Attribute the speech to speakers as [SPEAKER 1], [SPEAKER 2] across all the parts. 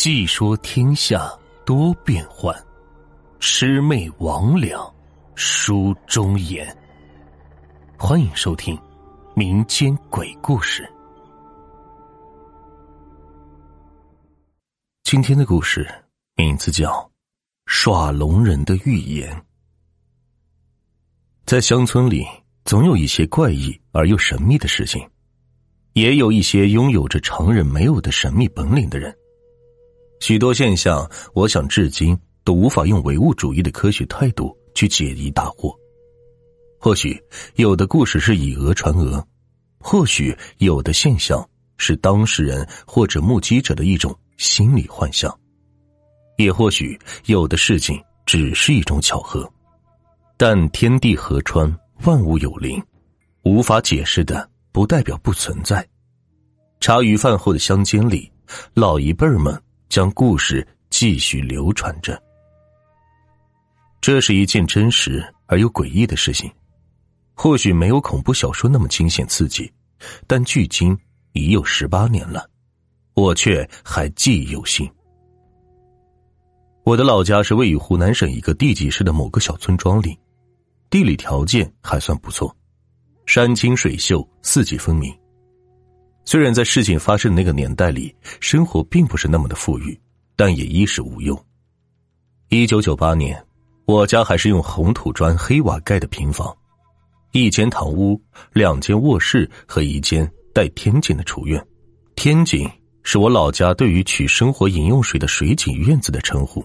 [SPEAKER 1] 细说天下多变幻，魑魅魍魉书中言。欢迎收听民间鬼故事。今天的故事名字叫《耍龙人的预言》。在乡村里，总有一些怪异而又神秘的事情，也有一些拥有着常人没有的神秘本领的人。许多现象，我想至今都无法用唯物主义的科学态度去解疑答惑。或许有的故事是以讹传讹，或许有的现象是当事人或者目击者的一种心理幻象，也或许有的事情只是一种巧合。但天地河川万物有灵，无法解释的不代表不存在。茶余饭后的乡间里，老一辈儿们。将故事继续流传着。这是一件真实而又诡异的事情，或许没有恐怖小说那么惊险刺激，但距今已有十八年了，我却还记忆犹新。我的老家是位于湖南省一个地级市的某个小村庄里，地理条件还算不错，山清水秀，四季分明。虽然在事情发生的那个年代里，生活并不是那么的富裕，但也衣食无忧。一九九八年，我家还是用红土砖黑瓦盖的平房，一间堂屋，两间卧室和一间带天井的厨院。天井是我老家对于取生活饮用水的水井院子的称呼。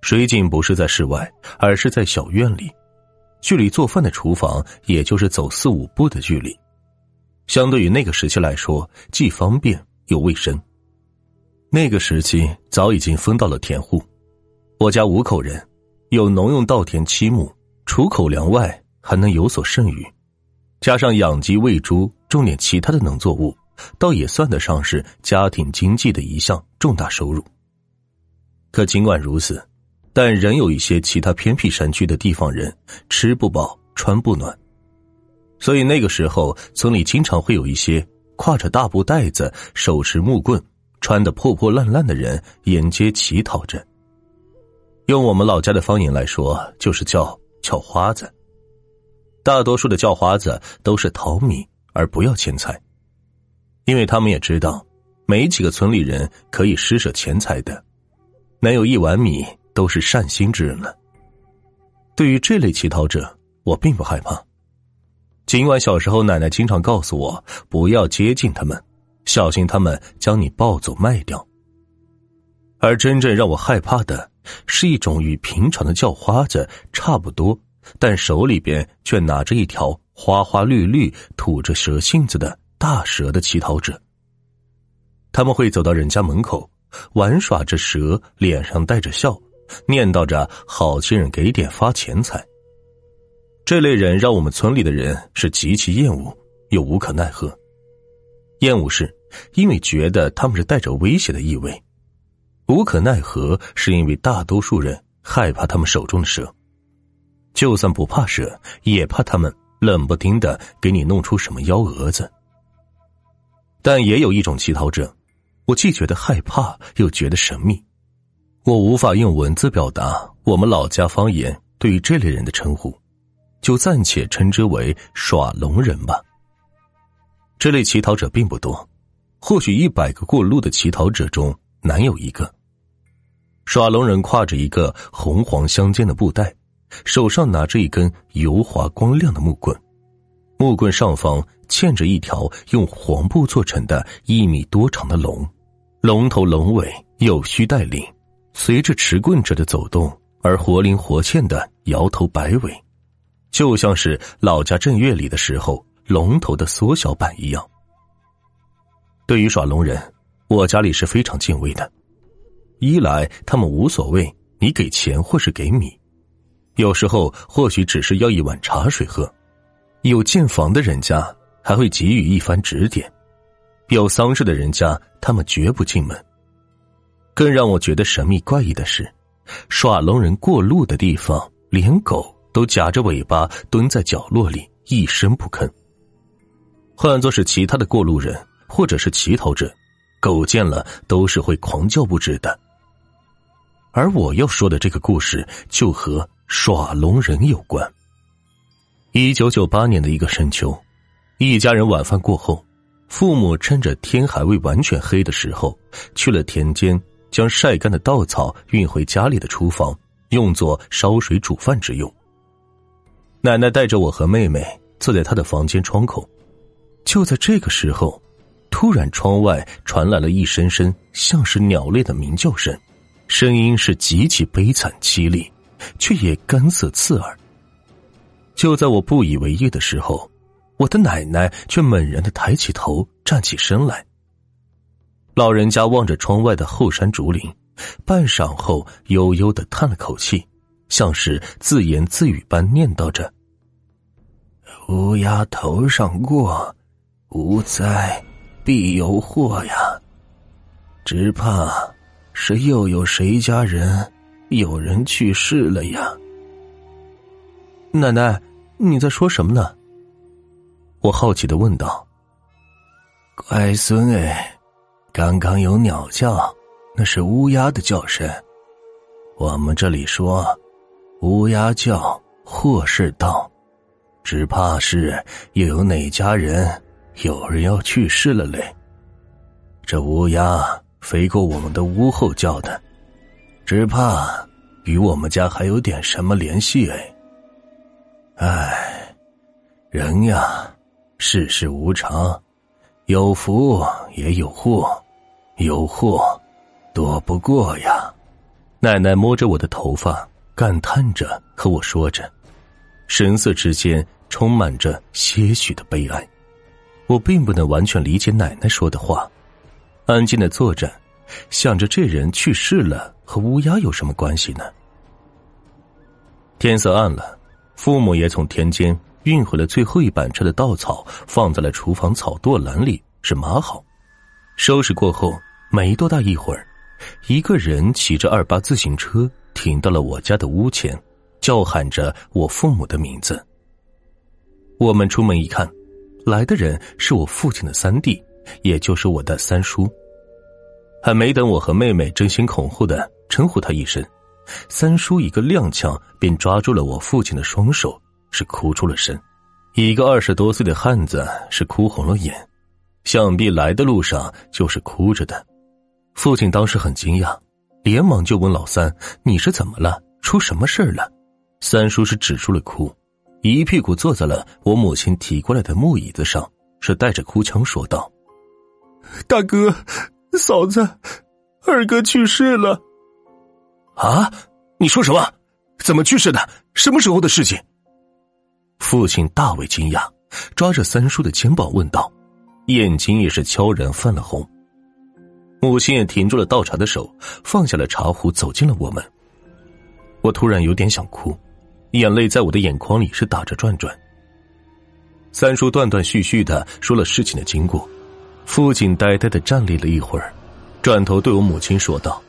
[SPEAKER 1] 水井不是在室外，而是在小院里，距离做饭的厨房也就是走四五步的距离。相对于那个时期来说，既方便又卫生。那个时期早已经分到了田户，我家五口人，有农用稻田七亩，除口粮外还能有所剩余，加上养鸡喂猪，种点其他的农作物，倒也算得上是家庭经济的一项重大收入。可尽管如此，但仍有一些其他偏僻山区的地方人吃不饱穿不暖。所以那个时候，村里经常会有一些挎着大布袋子、手持木棍、穿的破破烂烂的人沿街乞讨着。用我们老家的方言来说，就是叫叫花子。大多数的叫花子都是讨米而不要钱财，因为他们也知道，没几个村里人可以施舍钱财的，能有一碗米都是善心之人了。对于这类乞讨者，我并不害怕。尽管小时候奶奶经常告诉我不要接近他们，小心他们将你抱走卖掉。而真正让我害怕的是一种与平常的叫花子差不多，但手里边却拿着一条花花绿绿、吐着蛇信子的大蛇的乞讨者。他们会走到人家门口，玩耍着蛇，脸上带着笑，念叨着好心人给点发钱财。这类人让我们村里的人是极其厌恶又无可奈何。厌恶是因为觉得他们是带着威胁的意味；无可奈何是因为大多数人害怕他们手中的蛇。就算不怕蛇，也怕他们冷不丁的给你弄出什么幺蛾子。但也有一种乞讨者，我既觉得害怕，又觉得神秘。我无法用文字表达我们老家方言对于这类人的称呼。就暂且称之为耍龙人吧。这类乞讨者并不多，或许一百个过路的乞讨者中难有一个。耍龙人挎着一个红黄相间的布袋，手上拿着一根油滑光亮的木棍，木棍上方嵌着一条用黄布做成的一米多长的龙，龙头龙尾有须带领，随着持棍者的走动而活灵活现的摇头摆尾。就像是老家正月里的时候龙头的缩小版一样。对于耍龙人，我家里是非常敬畏的。一来他们无所谓你给钱或是给米，有时候或许只是要一碗茶水喝。有建房的人家还会给予一番指点，有丧事的人家他们绝不进门。更让我觉得神秘怪异的是，耍龙人过路的地方连狗。都夹着尾巴蹲在角落里一声不吭。换作是其他的过路人或者是乞讨者，狗见了都是会狂叫不止的。而我要说的这个故事，就和耍龙人有关。一九九八年的一个深秋，一家人晚饭过后，父母趁着天还未完全黑的时候，去了田间，将晒干的稻草运回家里的厨房，用作烧水煮饭之用。奶奶带着我和妹妹坐在她的房间窗口，就在这个时候，突然窗外传来了一声声像是鸟类的鸣叫声。声音是极其悲惨凄厉，却也干涩刺耳。就在我不以为意的时候，我的奶奶却猛然的抬起头，站起身来。老人家望着窗外的后山竹林，半晌后悠悠的叹了口气，像是自言自语般念叨着：“乌鸦头上过，无灾必有祸呀，只怕……”是又有谁家人有人去世了呀？奶奶，你在说什么呢？我好奇的问道。乖孙哎，刚刚有鸟叫，那是乌鸦的叫声。我们这里说，乌鸦叫祸事到，只怕是又有哪家人有人要去世了嘞。这乌鸦。飞过我们的屋后叫的，只怕与我们家还有点什么联系哎。唉，人呀，世事无常，有福也有祸，有祸躲不过呀。奶奶摸着我的头发，感叹着和我说着，神色之间充满着些许的悲哀。我并不能完全理解奶奶说的话。安静的坐着，想着这人去世了和乌鸦有什么关系呢？天色暗了，父母也从田间运回了最后一板车的稻草，放在了厨房草垛篮里，是码好。收拾过后，没多大一会儿，一个人骑着二八自行车停到了我家的屋前，叫喊着我父母的名字。我们出门一看，来的人是我父亲的三弟。也就是我的三叔，还没等我和妹妹争先恐后的称呼他一声，三叔一个踉跄便抓住了我父亲的双手，是哭出了声。一个二十多岁的汉子是哭红了眼，想必来的路上就是哭着的。父亲当时很惊讶，连忙就问老三：“你是怎么了？出什么事了？”三叔是止住了哭，一屁股坐在了我母亲提过来的木椅子上，是带着哭腔说道。
[SPEAKER 2] 大哥，嫂子，二哥去世了。
[SPEAKER 1] 啊！你说什么？怎么去世的？什么时候的事情？父亲大为惊讶，抓着三叔的肩膀问道，眼睛也是悄然泛了红。母亲也停住了倒茶的手，放下了茶壶，走进了我们。我突然有点想哭，眼泪在我的眼眶里是打着转转。三叔断断续续的说了事情的经过。父亲呆呆的站立了一会儿，转头对我母亲说道：“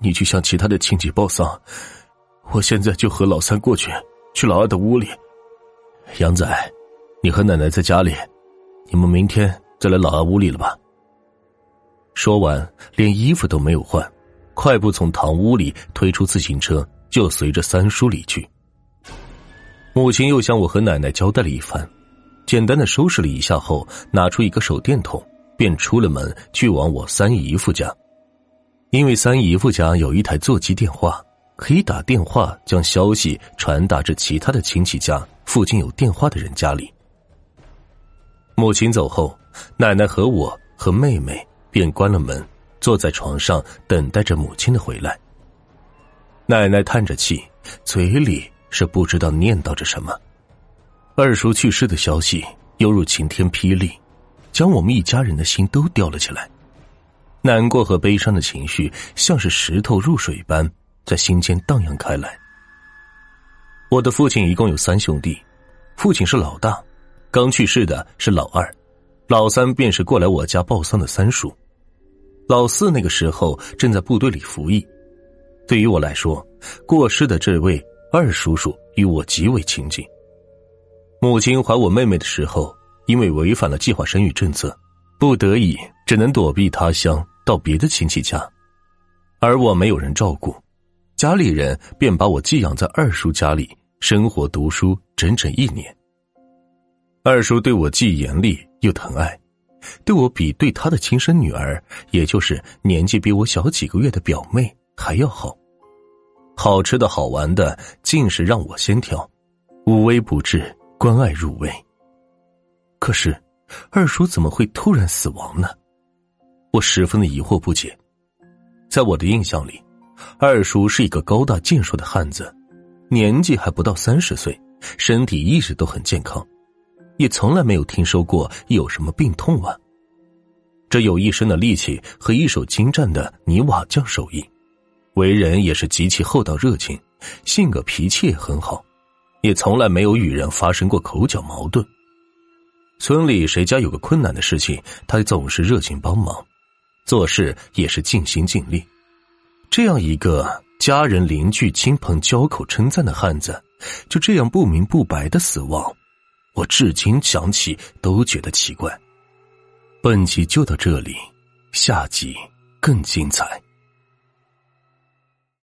[SPEAKER 1] 你去向其他的亲戚报丧，我现在就和老三过去，去老二的屋里。杨仔，你和奶奶在家里，你们明天再来老二屋里了吧？”说完，连衣服都没有换，快步从堂屋里推出自行车，就随着三叔离去。母亲又向我和奶奶交代了一番。简单的收拾了一下后，拿出一个手电筒，便出了门去往我三姨夫家。因为三姨夫家有一台座机电话，可以打电话将消息传达至其他的亲戚家附近有电话的人家里。母亲走后，奶奶和我和妹妹便关了门，坐在床上等待着母亲的回来。奶奶叹着气，嘴里是不知道念叨着什么。二叔去世的消息犹如晴天霹雳，将我们一家人的心都吊了起来。难过和悲伤的情绪像是石头入水般在心间荡漾开来。我的父亲一共有三兄弟，父亲是老大，刚去世的是老二，老三便是过来我家报丧的三叔，老四那个时候正在部队里服役。对于我来说，过世的这位二叔叔与我极为亲近。母亲怀我妹妹的时候，因为违反了计划生育政策，不得已只能躲避他乡，到别的亲戚家，而我没有人照顾，家里人便把我寄养在二叔家里，生活读书整整一年。二叔对我既严厉又疼爱，对我比对他的亲生女儿，也就是年纪比我小几个月的表妹还要好。好吃的好玩的，尽是让我先挑，无微不至，关爱入微。可是，二叔怎么会突然死亡呢？我十分的疑惑不解。在我的印象里，二叔是一个高大健硕的汉子，年纪还不到三十岁，身体一直都很健康，也从来没有听说过有什么病痛啊。这有一身的力气和一手精湛的泥瓦匠手艺。为人也是极其厚道热情，性格脾气也很好，也从来没有与人发生过口角矛盾。村里谁家有个困难的事情，他总是热情帮忙，做事也是尽心尽力。这样一个家人、邻居、亲朋交口称赞的汉子，就这样不明不白的死亡，我至今想起都觉得奇怪。本集就到这里，下集更精彩。